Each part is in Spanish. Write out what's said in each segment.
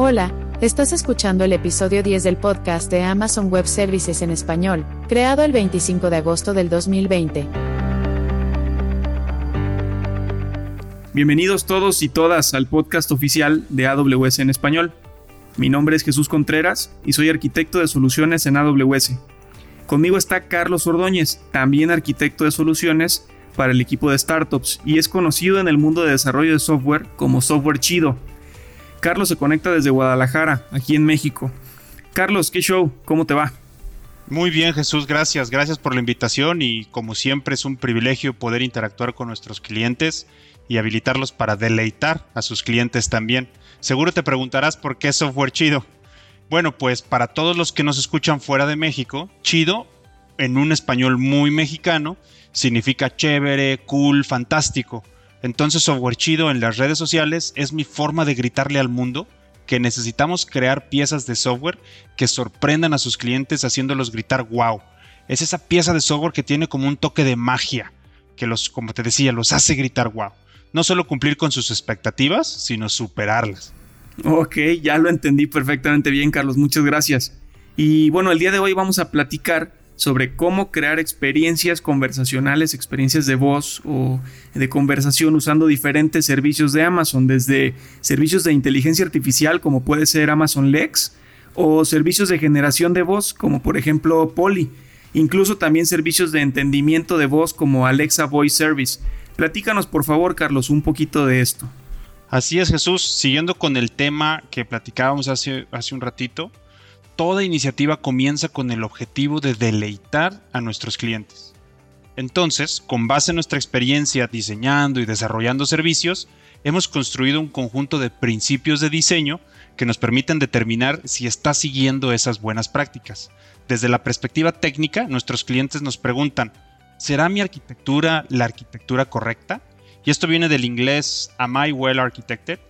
Hola, estás escuchando el episodio 10 del podcast de Amazon Web Services en español, creado el 25 de agosto del 2020. Bienvenidos todos y todas al podcast oficial de AWS en español. Mi nombre es Jesús Contreras y soy arquitecto de soluciones en AWS. Conmigo está Carlos Ordóñez, también arquitecto de soluciones para el equipo de startups y es conocido en el mundo de desarrollo de software como Software Chido. Carlos se conecta desde Guadalajara, aquí en México. Carlos, ¿qué show? ¿Cómo te va? Muy bien, Jesús, gracias. Gracias por la invitación y como siempre es un privilegio poder interactuar con nuestros clientes y habilitarlos para deleitar a sus clientes también. Seguro te preguntarás por qué software chido. Bueno, pues para todos los que nos escuchan fuera de México, chido, en un español muy mexicano, significa chévere, cool, fantástico. Entonces software chido en las redes sociales es mi forma de gritarle al mundo que necesitamos crear piezas de software que sorprendan a sus clientes haciéndolos gritar wow. Es esa pieza de software que tiene como un toque de magia, que los, como te decía, los hace gritar wow. No solo cumplir con sus expectativas, sino superarlas. Ok, ya lo entendí perfectamente bien, Carlos. Muchas gracias. Y bueno, el día de hoy vamos a platicar sobre cómo crear experiencias conversacionales, experiencias de voz o de conversación usando diferentes servicios de Amazon, desde servicios de inteligencia artificial como puede ser Amazon Lex o servicios de generación de voz como por ejemplo Polly, incluso también servicios de entendimiento de voz como Alexa Voice Service. Platícanos por favor, Carlos, un poquito de esto. Así es, Jesús. Siguiendo con el tema que platicábamos hace, hace un ratito, toda iniciativa comienza con el objetivo de deleitar a nuestros clientes. Entonces, con base en nuestra experiencia diseñando y desarrollando servicios, hemos construido un conjunto de principios de diseño que nos permiten determinar si está siguiendo esas buenas prácticas. Desde la perspectiva técnica, nuestros clientes nos preguntan, ¿será mi arquitectura la arquitectura correcta? Y esto viene del inglés Am I well architected?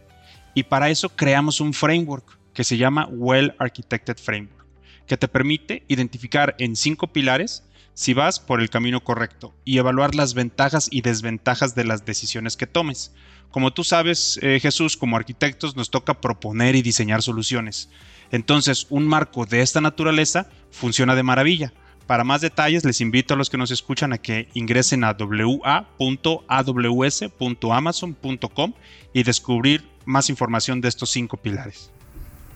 Y para eso creamos un framework que se llama Well Architected Framework, que te permite identificar en cinco pilares si vas por el camino correcto y evaluar las ventajas y desventajas de las decisiones que tomes. Como tú sabes, eh, Jesús, como arquitectos nos toca proponer y diseñar soluciones. Entonces, un marco de esta naturaleza funciona de maravilla. Para más detalles, les invito a los que nos escuchan a que ingresen a wa.aws.amazon.com y descubrir más información de estos cinco pilares.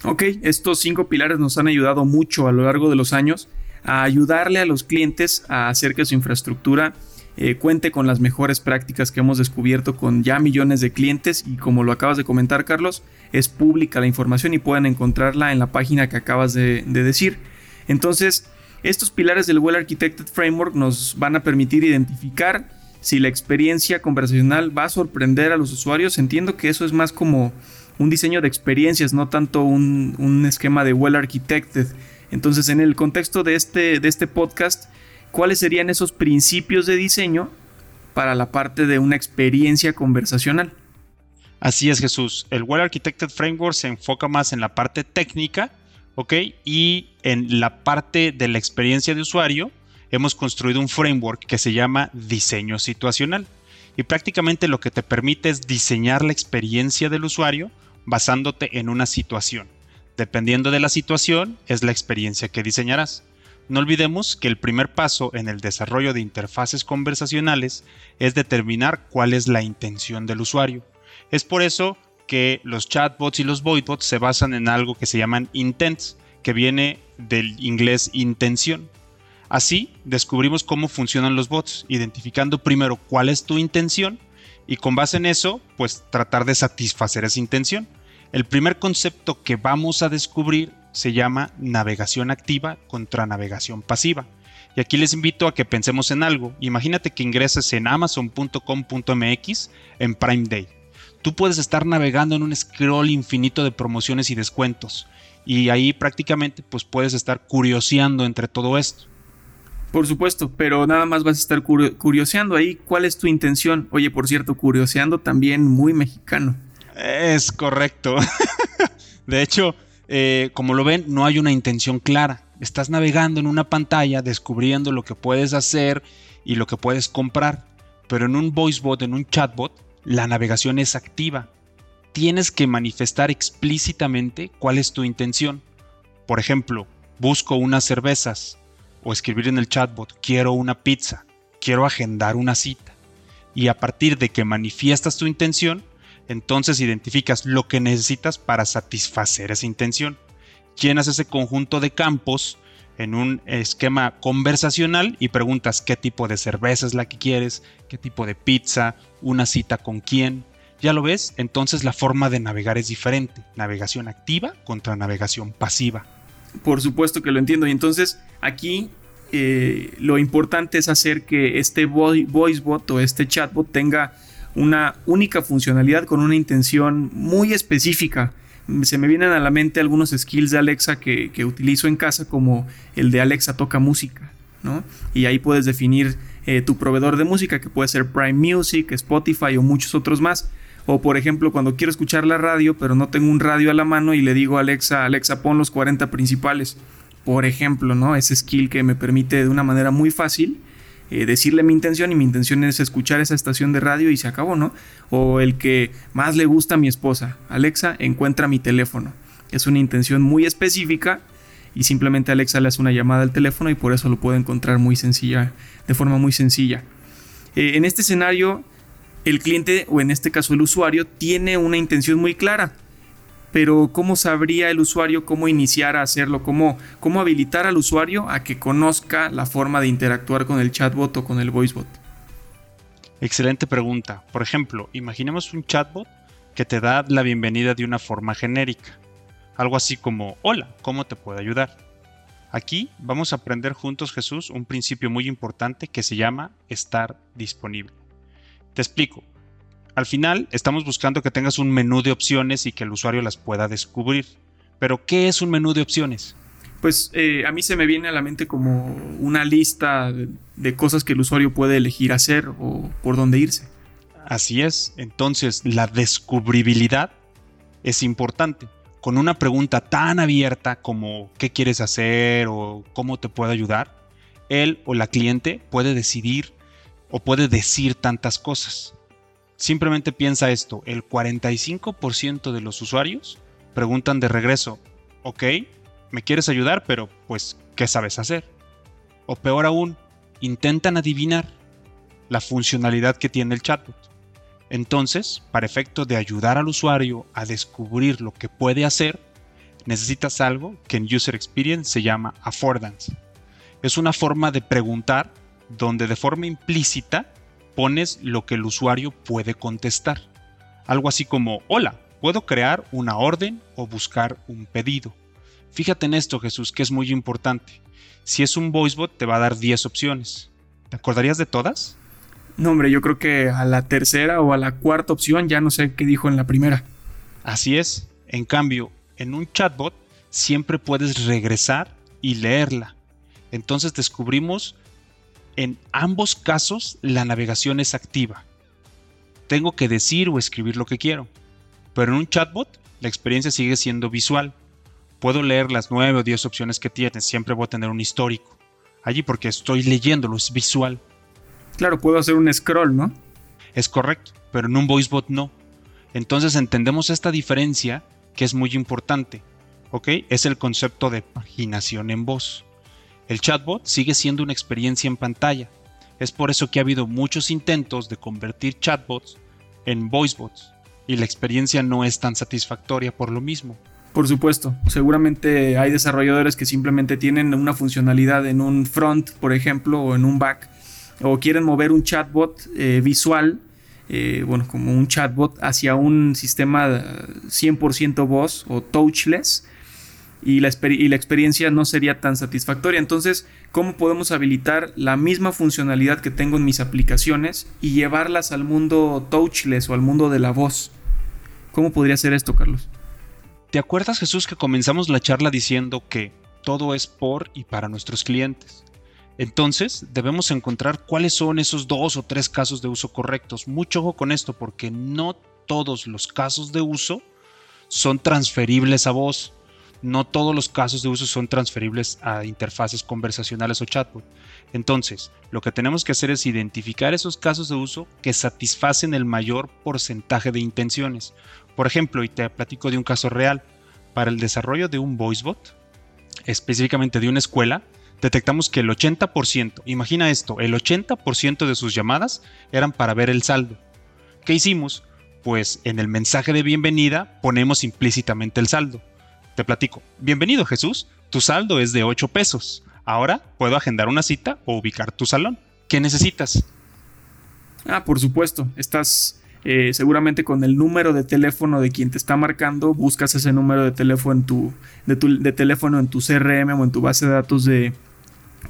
Ok, estos cinco pilares nos han ayudado mucho a lo largo de los años a ayudarle a los clientes a hacer que su infraestructura eh, cuente con las mejores prácticas que hemos descubierto con ya millones de clientes y como lo acabas de comentar Carlos, es pública la información y pueden encontrarla en la página que acabas de, de decir. Entonces, estos pilares del Well Architected Framework nos van a permitir identificar si la experiencia conversacional va a sorprender a los usuarios. Entiendo que eso es más como un diseño de experiencias, no tanto un, esquema de well architected. Entonces, en el contexto de este, de este podcast, ¿cuáles serían esos principios de diseño para la parte de una experiencia conversacional? Así es, Jesús. El Well Architected Framework se enfoca más en la parte técnica, ¿ok? Y en la parte de la experiencia de usuario, hemos construido un framework que se llama diseño situacional. Y prácticamente lo que te permite es diseñar la experiencia del usuario basándote en una situación. Dependiendo de la situación, es la experiencia que diseñarás. No olvidemos que el primer paso en el desarrollo de interfaces conversacionales es determinar cuál es la intención del usuario. Es por eso que los chatbots y los voidbots se basan en algo que se llaman intents, que viene del inglés intención. Así descubrimos cómo funcionan los bots, identificando primero cuál es tu intención y con base en eso, pues tratar de satisfacer esa intención. El primer concepto que vamos a descubrir se llama navegación activa contra navegación pasiva. Y aquí les invito a que pensemos en algo. Imagínate que ingreses en amazon.com.mx en Prime Day. Tú puedes estar navegando en un scroll infinito de promociones y descuentos. Y ahí prácticamente pues puedes estar curioseando entre todo esto. Por supuesto, pero nada más vas a estar curioseando ahí. ¿Cuál es tu intención? Oye, por cierto, curioseando también muy mexicano. Es correcto. de hecho, eh, como lo ven, no hay una intención clara. Estás navegando en una pantalla, descubriendo lo que puedes hacer y lo que puedes comprar. Pero en un voicebot, en un chatbot, la navegación es activa. tienes que manifestar explícitamente cuál es tu intención. Por ejemplo, busco unas cervezas o escribir en el chatbot, quiero una pizza, quiero agendar una cita. Y a partir de que manifiestas tu intención, entonces identificas lo que necesitas para satisfacer esa intención. Llenas ese conjunto de campos en un esquema conversacional y preguntas qué tipo de cerveza es la que quieres, qué tipo de pizza, una cita con quién. Ya lo ves, entonces la forma de navegar es diferente. Navegación activa contra navegación pasiva. Por supuesto que lo entiendo. Y entonces aquí eh, lo importante es hacer que este voicebot o este chatbot tenga una única funcionalidad con una intención muy específica se me vienen a la mente algunos skills de Alexa que, utilizo en casa, como el de Alexa toca música, ¿no? Y ahí puedes definir eh, tu proveedor de música, que puede ser Prime Music, Spotify o muchos otros más. O por ejemplo, cuando quiero escuchar la radio, pero no tengo un radio a la mano y le digo a Alexa, Alexa, pon los 40 principales. Por ejemplo, ¿no? Ese skill que me permite de una manera muy fácil eh, decirle mi intención y mi intención es escuchar esa estación de radio y se acabó, ¿no? O el que más le gusta a mi esposa, Alexa, encuentra mi teléfono. Es una intención muy específica y simplemente Alexa le hace una llamada al teléfono y por eso lo puede encontrar muy sencilla, de forma muy sencilla. Eh, en este escenario, el cliente o en este caso el usuario tiene una intención muy clara pero ¿cómo sabría el usuario cómo iniciar a hacerlo? ¿Cómo, ¿Cómo habilitar al usuario a que conozca la forma de interactuar con el chatbot o con el voicebot? Excelente pregunta. Por ejemplo, imaginemos un chatbot que te da la bienvenida de una forma genérica. Algo así como, hola, ¿cómo te puedo ayudar? Aquí vamos a aprender juntos, Jesús, un principio muy importante que se llama estar disponible. Te explico. Al final, estamos buscando que tengas un menú de opciones y que el usuario las pueda descubrir. Pero, ¿qué es un menú de opciones? Pues eh, a mí se me viene a la mente como una lista de, cosas que el usuario puede elegir hacer o por dónde irse. Así es, entonces la descubribilidad es importante. Con una pregunta tan abierta como ¿qué quieres hacer? o ¿cómo te puedo ayudar? Él o la cliente puede decidir o puede decir tantas cosas. Simplemente piensa esto, el 45% de los usuarios preguntan de regreso, ok, me quieres ayudar, pero pues, ¿qué sabes hacer? O peor aún, intentan adivinar la funcionalidad que tiene el chatbot. Entonces, para efecto de ayudar al usuario a descubrir lo que puede hacer, necesitas algo que en User Experience se llama affordance. Es una forma de preguntar donde de forma implícita pones lo que el usuario puede contestar. Algo así como, hola, puedo crear una orden o buscar un pedido. Fíjate en esto, Jesús, que es muy importante. Si es un voicebot, te va a dar 10 opciones. ¿Te acordarías de todas? No, hombre, yo creo que a la tercera o a la cuarta opción ya no sé qué dijo en la primera. Así es. En cambio, en un chatbot siempre puedes regresar y leerla. Entonces descubrimos en ambos casos la navegación es activa. Tengo que decir o escribir lo que quiero. Pero en un chatbot la experiencia sigue siendo visual. Puedo leer las nueve o diez opciones que tienes, siempre voy a tener un histórico. Allí porque estoy leyéndolo, es visual. Claro, puedo hacer un scroll, ¿no? Es correcto, pero en un voicebot no. Entonces entendemos esta diferencia que es muy importante. ¿Ok? Es el concepto de paginación en voz. El chatbot sigue siendo una experiencia en pantalla. Es por eso que ha habido muchos intentos de convertir chatbots en voicebots y la experiencia no es tan satisfactoria por lo mismo. Por supuesto, seguramente hay desarrolladores que simplemente tienen una funcionalidad en un front, por ejemplo, o en un back, o quieren mover un chatbot eh, visual, eh, bueno, como un chatbot hacia un sistema 100% voz o touchless, y la, experiencia no sería tan satisfactoria. Entonces, ¿cómo podemos habilitar la misma funcionalidad que tengo en mis aplicaciones y llevarlas al mundo touchless o al mundo de la voz? ¿Cómo podría ser esto, Carlos? ¿Te acuerdas, Jesús, que comenzamos la charla diciendo que todo es por y para nuestros clientes? Entonces, debemos encontrar cuáles son esos dos o tres casos de uso correctos. Mucho ojo con esto, porque no todos los casos de uso son transferibles a voz no todos los casos de uso son transferibles a interfaces conversacionales o chatbot. Entonces, lo que tenemos que hacer es identificar esos casos de uso que satisfacen el mayor porcentaje de intenciones. Por ejemplo, y te platico de un caso real, para el desarrollo de un voicebot, específicamente de una escuela, detectamos que el 80%, imagina esto, el 80% de sus llamadas eran para ver el saldo. ¿Qué hicimos? Pues en el mensaje de bienvenida ponemos implícitamente el saldo. Te platico, bienvenido Jesús, tu saldo es de 8 pesos. Ahora puedo agendar una cita o ubicar tu salón. ¿Qué necesitas? Ah, por supuesto, estás eh, seguramente con el número de teléfono de quien te está marcando, buscas ese número de teléfono en tu, de, teléfono en tu CRM o en tu base de datos de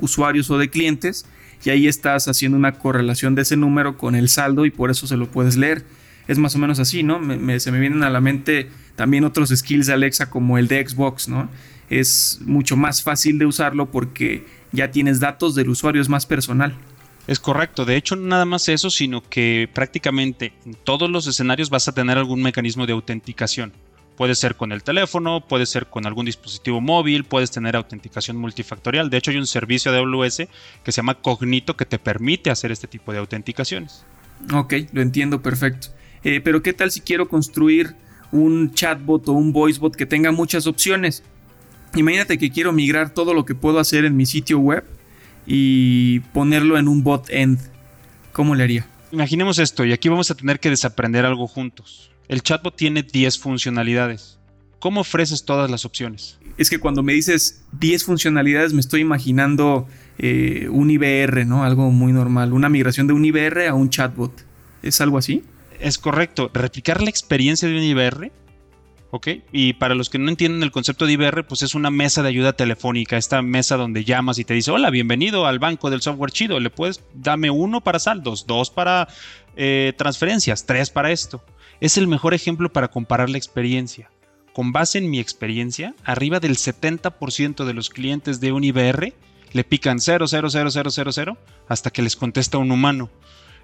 usuarios o de clientes y ahí estás haciendo una correlación de ese número con el saldo y por eso se lo puedes leer. Es más o menos así, ¿no? se me vienen a la mente también otros skills de Alexa como el de Xbox, ¿no? Es mucho más fácil de usarlo porque ya tienes datos del usuario, es más personal. Es correcto, de hecho no nada más eso, sino que prácticamente en todos los escenarios vas a tener algún mecanismo de autenticación. Puede ser con el teléfono, puede ser con algún dispositivo móvil, puedes tener autenticación multifactorial. De hecho hay un servicio de AWS que se llama Cognito que te permite hacer este tipo de autenticaciones. Ok, lo entiendo perfecto. Eh, pero ¿qué tal si quiero construir un chatbot o un voicebot que tenga muchas opciones? Imagínate que quiero migrar todo lo que puedo hacer en mi sitio web y ponerlo en un bot end. ¿Cómo le haría? Imaginemos esto, y aquí vamos a tener que desaprender algo juntos. El chatbot tiene 10 funcionalidades. ¿Cómo ofreces todas las opciones? Es que cuando me dices 10 funcionalidades me estoy imaginando eh, un IBR, ¿no? Algo muy normal. Una migración de un IBR a un chatbot. ¿Es algo así? Es correcto. Replicar la experiencia de un IBR ¿ok? Y para los que no entienden el concepto de IBR, pues es una mesa de ayuda telefónica, esta mesa donde llamas y te dice, hola, bienvenido al banco del software chido, le puedes, dame uno para saldos, dos para eh, transferencias, tres para esto. Es el mejor ejemplo para comparar la experiencia. Con base en mi experiencia, arriba del 70% de los clientes de un IBR le pican 0, 0, 0, 0, 0, 0 hasta que les contesta un humano.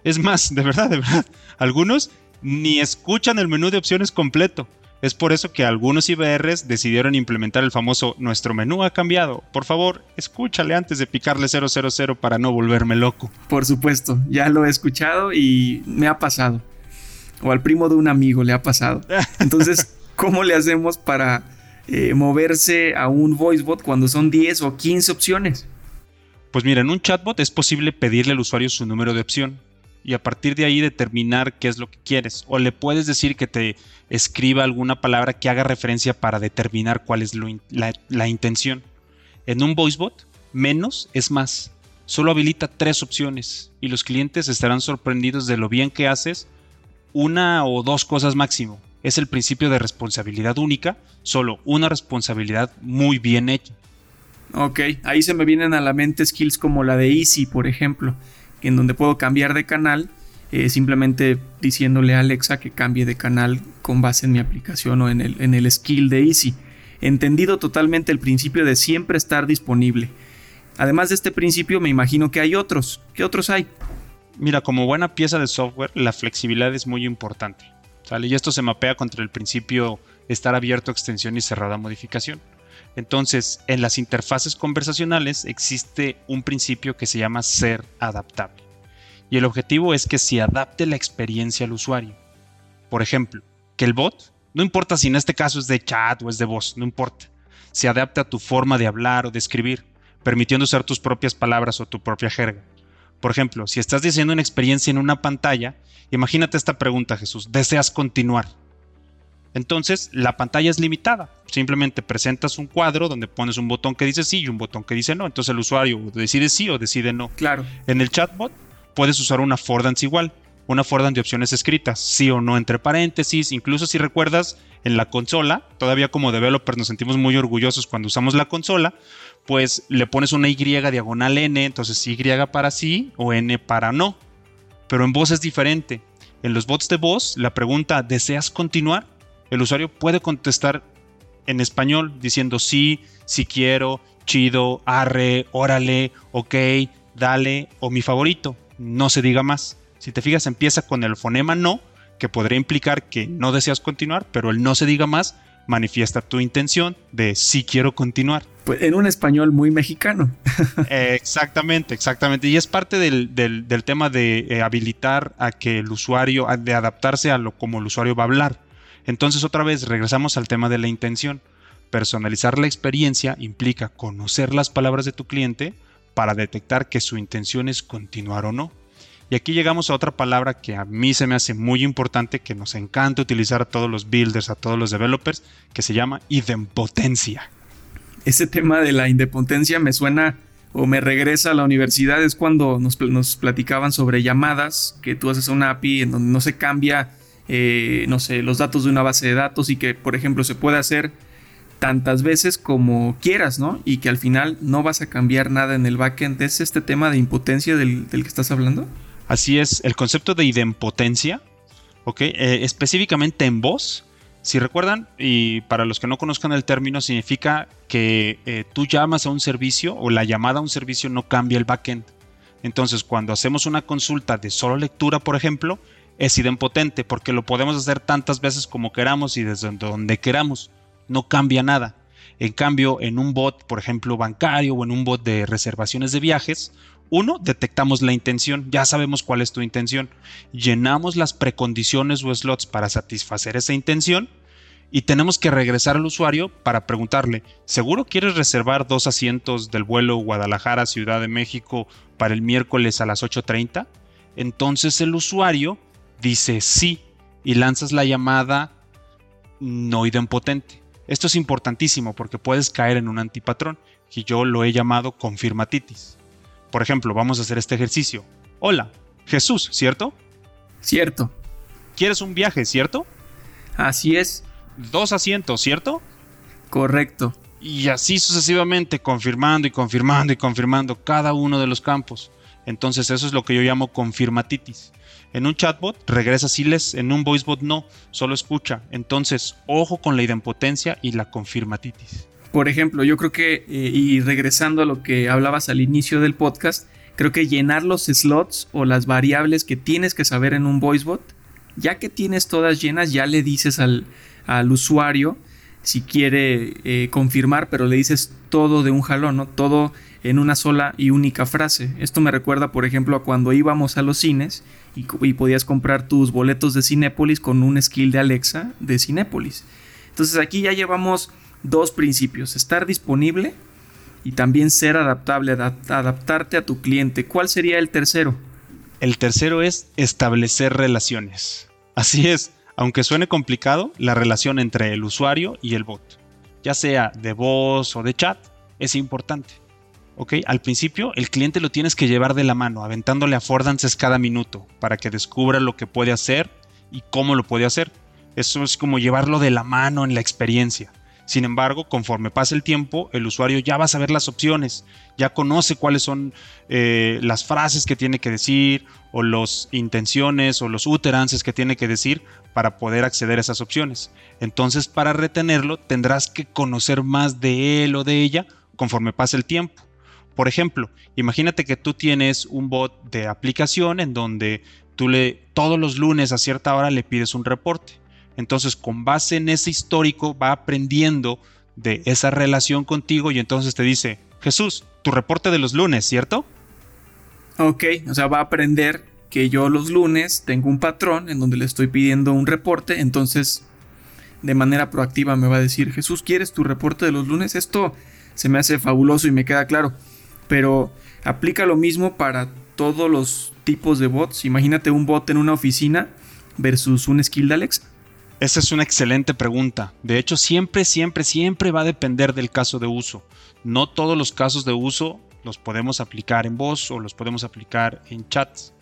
Es más, de verdad, de verdad, algunos ni escuchan el menú de opciones completo es por eso que algunos IBRs decidieron implementar el famoso nuestro menú ha cambiado. Por favor, escúchale antes de picarle 000 para no volverme loco. Por supuesto, ya lo he escuchado y me ha pasado. O al primo de un amigo le ha pasado. Entonces, ¿cómo le hacemos para eh, moverse a un voicebot cuando son 10 o 15 opciones? Pues mira, en un chatbot es posible pedirle al usuario su número de opción y a partir de ahí determinar qué es lo que quieres. O le puedes decir que te escriba alguna palabra que haga referencia para determinar cuál es la, intención. En un voicebot, menos es más. Solo habilita tres opciones y los clientes estarán sorprendidos de lo bien que haces una o dos cosas máximo. Es el principio de responsabilidad única, solo una responsabilidad muy bien hecha. Ok, ahí se me vienen a la mente skills como la de Easy, por ejemplo en donde puedo cambiar de canal eh, simplemente diciéndole a Alexa que cambie de canal con base en mi aplicación o en el, en el skill de Easy. Entendido totalmente el principio de siempre estar disponible. Además de este principio, me imagino que hay otros. ¿Qué otros hay? Mira, como buena pieza de software, la flexibilidad es muy importante. ¿sale? Y esto se mapea contra el principio estar abierto a extensión y cerrada a modificación. Entonces, en las interfaces conversacionales existe un principio que se llama ser adaptable. Y el objetivo es que se adapte la experiencia al usuario. Por ejemplo, que el bot, no importa si en este caso es de chat o es de voz, no importa, se adapte a tu forma de hablar o de escribir, permitiendo usar tus propias palabras o tu propia jerga. Por ejemplo, si estás diciendo una experiencia en una pantalla, imagínate esta pregunta, Jesús, ¿deseas continuar? Entonces, la pantalla es limitada. Simplemente presentas un cuadro donde pones un botón que dice sí y un botón que dice no. Entonces el usuario decide sí o decide no. Claro. En el chatbot puedes usar una affordance igual, una affordance de opciones escritas, sí o no entre paréntesis. Incluso si recuerdas en la consola, todavía como developers nos sentimos muy orgullosos cuando usamos la consola, pues le pones una Y diagonal N, entonces Y para sí o N para no. Pero en voz es diferente. En los bots de voz, la pregunta ¿deseas continuar? El usuario puede contestar en español diciendo sí, si quiero, chido, arre, órale, ok, dale o mi favorito. No se diga más. Si te fijas, empieza con el fonema no, que podría implicar que no deseas continuar, pero el no se diga más manifiesta tu intención de sí quiero continuar. Pues en un español muy mexicano. exactamente, exactamente. Y es parte del, tema de eh, habilitar a que el usuario, de adaptarse a lo como el usuario va a hablar. Entonces otra vez regresamos al tema de la intención. Personalizar la experiencia implica conocer las palabras de tu cliente para detectar que su intención es continuar o no. Y aquí llegamos a otra palabra que a mí se me hace muy importante, que nos encanta utilizar a todos los builders, a todos los developers, que se llama idempotencia. Ese tema de la independencia me suena o me regresa a la universidad, es cuando nos, platicaban sobre llamadas, que tú haces una API en donde no se cambia, eh, no sé, los datos de una base de datos y que, por ejemplo, se puede hacer tantas veces como quieras, ¿no? Y que al final no vas a cambiar nada en el backend. ¿Es este tema de impotencia del, del que estás hablando? Así es, el concepto de idempotencia, ¿ok? Eh, específicamente en voz, si recuerdan, y para los que no conozcan el término, significa que eh, tú llamas a un servicio o la llamada a un servicio no cambia el backend. Entonces, cuando hacemos una consulta de solo lectura, por ejemplo, es idempotente porque lo podemos hacer tantas veces como queramos y desde donde queramos. No cambia nada. En cambio, en un bot, por ejemplo, bancario o en un bot de reservaciones de viajes, uno, detectamos la intención, ya sabemos cuál es tu intención. Llenamos las precondiciones o slots para satisfacer esa intención y tenemos que regresar al usuario para preguntarle, ¿seguro quieres reservar dos asientos del vuelo Guadalajara Ciudad de México para el miércoles a las 8.30? Entonces el usuario dice sí y lanzas la llamada no idempotente. Esto es importantísimo porque puedes caer en un antipatrón y yo lo he llamado confirmatitis. Por ejemplo, vamos a hacer este ejercicio. Hola, Jesús, ¿cierto? Cierto. ¿Quieres un viaje, cierto? Así es. Dos asientos, ¿cierto? Correcto. Y así sucesivamente, confirmando y confirmando y confirmando cada uno de los campos. Entonces eso es lo que yo llamo confirmatitis. En un chatbot regresa les, en un voicebot no, solo escucha. Entonces, ojo con la idempotencia y la confirmatitis. Por ejemplo, yo creo que, eh, y regresando a lo que hablabas al inicio del podcast, creo que llenar los slots o las variables que tienes que saber en un voicebot, ya que tienes todas llenas, ya le dices al, usuario si quiere eh, confirmar, pero le dices todo de un jalón, ¿no? Todo en una sola y única frase. Esto me recuerda, por ejemplo, a cuando íbamos a los cines y, podías comprar tus boletos de Cinépolis con un skill de Alexa de Cinépolis. Entonces aquí ya llevamos dos principios, estar disponible y también ser adaptable, adaptarte a tu cliente. ¿Cuál sería el tercero? El tercero es establecer relaciones. Así es, aunque suene complicado, la relación entre el usuario y el bot, ya sea de voz o de chat, es importante. ¿Ok? Al principio, el cliente lo tienes que llevar de la mano, aventándole affordances cada minuto para que descubra lo que puede hacer y cómo lo puede hacer. Eso es como llevarlo de la mano en la experiencia. Sin embargo, conforme pasa el tiempo, el usuario ya va a saber las opciones, ya conoce cuáles son eh, las frases que tiene que decir o las intenciones o los uterances que tiene que decir para poder acceder a esas opciones. Entonces, para retenerlo, tendrás que conocer más de él o de ella conforme pasa el tiempo. Por ejemplo, imagínate que tú tienes un bot de aplicación en donde tú le todos los lunes a cierta hora le pides un reporte entonces, con base en ese histórico, va aprendiendo de esa relación contigo y entonces te dice, Jesús, tu reporte de los lunes, ¿cierto? Ok, o sea, va a aprender que yo los lunes tengo un patrón en donde le estoy pidiendo un reporte, entonces de manera proactiva me va a decir, Jesús, ¿quieres tu reporte de los lunes? Esto se me hace fabuloso y me queda claro, pero aplica lo mismo para todos los tipos de bots. Imagínate un bot en una oficina versus un skill de. Esa es una excelente pregunta. De hecho, siempre, siempre, siempre va a depender del caso de uso. No todos los casos de uso los podemos aplicar en voz o los podemos aplicar en chats.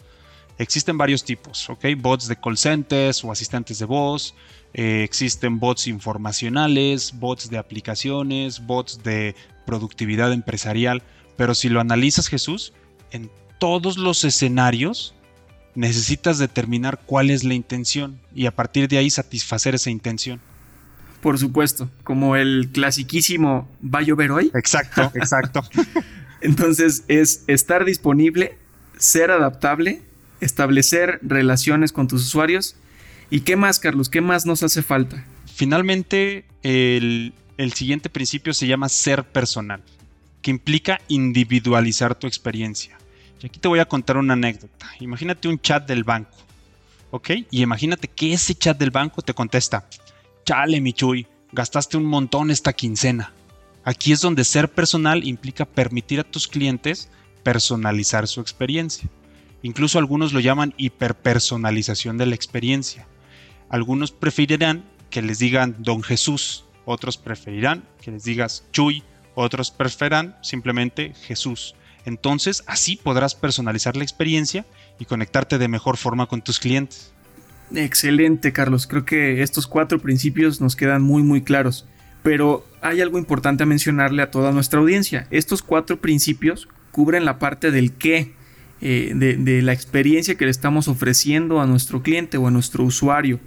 Existen varios tipos, ¿ok? Bots de call centers o asistentes de voz. Eh, existen bots informacionales, bots de aplicaciones, bots de productividad empresarial. Pero si lo analizas, Jesús, en todos los escenarios necesitas determinar cuál es la intención y a partir de ahí satisfacer esa intención. Por supuesto, como el clasiquísimo ¿va a llover hoy? Exacto, exacto. Entonces es estar disponible, ser adaptable, establecer relaciones con tus usuarios. ¿Y qué más, Carlos? ¿Qué más nos hace falta? Finalmente, el, el siguiente principio se llama ser personal, que implica individualizar tu experiencia. Y aquí te voy a contar una anécdota. Imagínate un chat del banco, ¿ok? Y imagínate que ese chat del banco te contesta, chale, Michuy, gastaste un montón esta quincena. Aquí es donde ser personal implica permitir a tus clientes personalizar su experiencia. Incluso algunos lo llaman hiperpersonalización de la experiencia. Algunos preferirán que les digan Don Jesús, otros preferirán que les digas Chuy, otros preferirán simplemente Jesús. Entonces así podrás personalizar la experiencia y conectarte de mejor forma con tus clientes. Excelente, Carlos. Creo que estos cuatro principios nos quedan muy muy claros. Pero hay algo importante a mencionarle a toda nuestra audiencia. Estos cuatro principios cubren la parte del qué, eh, de, la experiencia que le estamos ofreciendo a nuestro cliente o a nuestro usuario.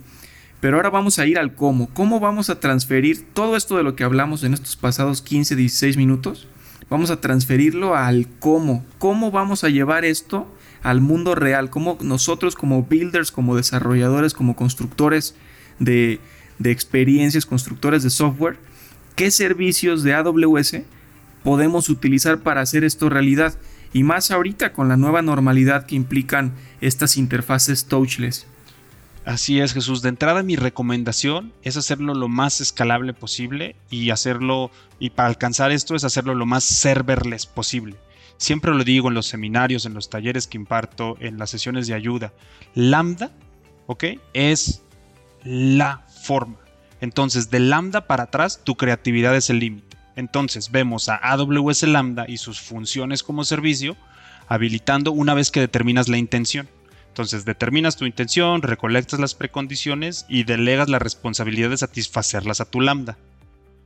Pero ahora vamos a ir al cómo. ¿Cómo vamos a transferir todo esto de lo que hablamos en estos pasados 15, 16 minutos? Vamos a transferirlo al cómo. ¿Cómo vamos a llevar esto al mundo real? ¿Cómo nosotros como builders, como desarrolladores, como constructores de, de experiencias, constructores de software, qué servicios de AWS podemos utilizar para hacer esto realidad? y más ahorita con la nueva normalidad que implican estas interfaces touchless. Así es, Jesús. De entrada, mi recomendación es hacerlo lo más escalable posible y hacerlo, y para alcanzar esto es hacerlo lo más serverless posible. Siempre lo digo en los seminarios, en los talleres que imparto, en las sesiones de ayuda. Lambda, ¿ok? Es la forma. Entonces, de Lambda para atrás, tu creatividad es el límite. Entonces vemos a AWS Lambda y sus funciones como servicio habilitando una vez que determinas la intención. Entonces determinas tu intención, recolectas las precondiciones y delegas la responsabilidad de satisfacerlas a tu lambda.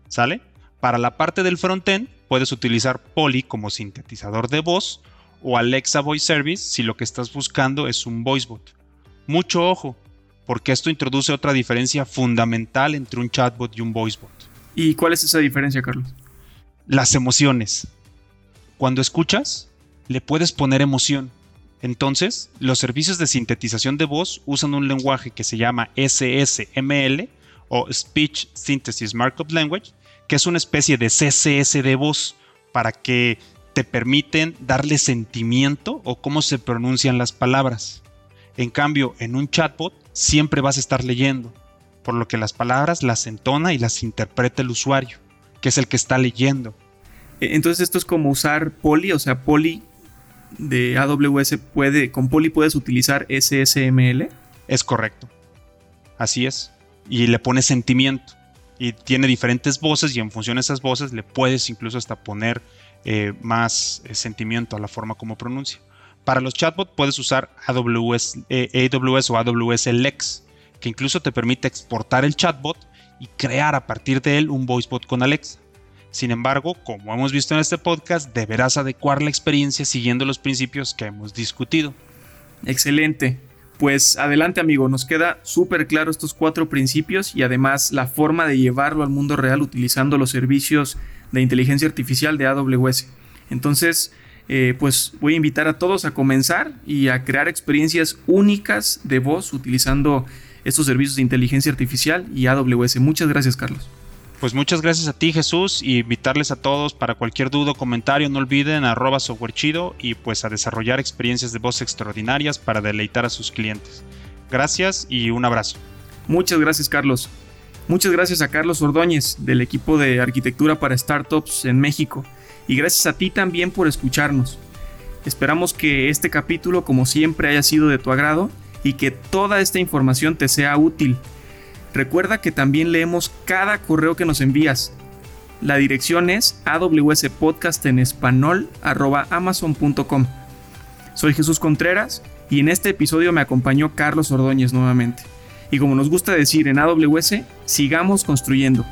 ¿Sale? Para la parte del frontend puedes utilizar Poly como sintetizador de voz o Alexa Voice Service si lo que estás buscando es un voicebot. Mucho ojo, porque esto introduce otra diferencia fundamental entre un chatbot y un voicebot. ¿Y cuál es esa diferencia, Carlos? las emociones. Cuando escuchas, le puedes poner emoción. Entonces, los servicios de sintetización de voz usan un lenguaje que se llama SSML o Speech Synthesis Markup Language, que es una especie de CSS de voz para que te permiten darle sentimiento o cómo se pronuncian las palabras. En cambio, en un chatbot siempre vas a estar leyendo, por lo que las palabras las entona y las interpreta el usuario que es el que está leyendo. E, entonces esto es como usar Poly, o sea, Poly de AWS puede, con Poly puedes utilizar SSML. Es correcto. Así es. Y le pones sentimiento. Y tiene diferentes voces y en función de esas voces le puedes incluso hasta poner eh, más eh, sentimiento a la forma como pronuncia. Para los chatbots puedes usar AWS, eh, AWS o AWS Lex, que incluso te permite exportar el chatbot y crear a partir de él un voicebot con Alexa. Sin embargo, como hemos visto en este podcast, deberás adecuar la experiencia siguiendo los principios que hemos discutido. Excelente. Pues adelante amigo, nos queda súper claro estos cuatro principios y además la forma de llevarlo al mundo real utilizando los servicios de inteligencia artificial de AWS. Entonces, eh, pues voy a invitar a todos a comenzar y a crear experiencias únicas de voz utilizando estos servicios de inteligencia artificial y AWS. Muchas gracias, Carlos. Pues muchas gracias a ti Jesús y invitarles a todos para cualquier duda o comentario no olviden arroba software chido y pues a desarrollar experiencias de voz extraordinarias para deleitar a sus clientes. Gracias y un abrazo. Muchas gracias Carlos. Muchas gracias a Carlos Ordóñez del equipo de arquitectura para startups en México y gracias a ti también por escucharnos. Esperamos que este capítulo como siempre haya sido de tu agrado y que toda esta información te sea útil. Recuerda que también leemos cada correo que nos envías. La dirección es awspodcast amazon.com. Soy Jesús Contreras y en este episodio me acompañó Carlos Ordóñez nuevamente. Y como nos gusta decir en AWS, sigamos construyendo.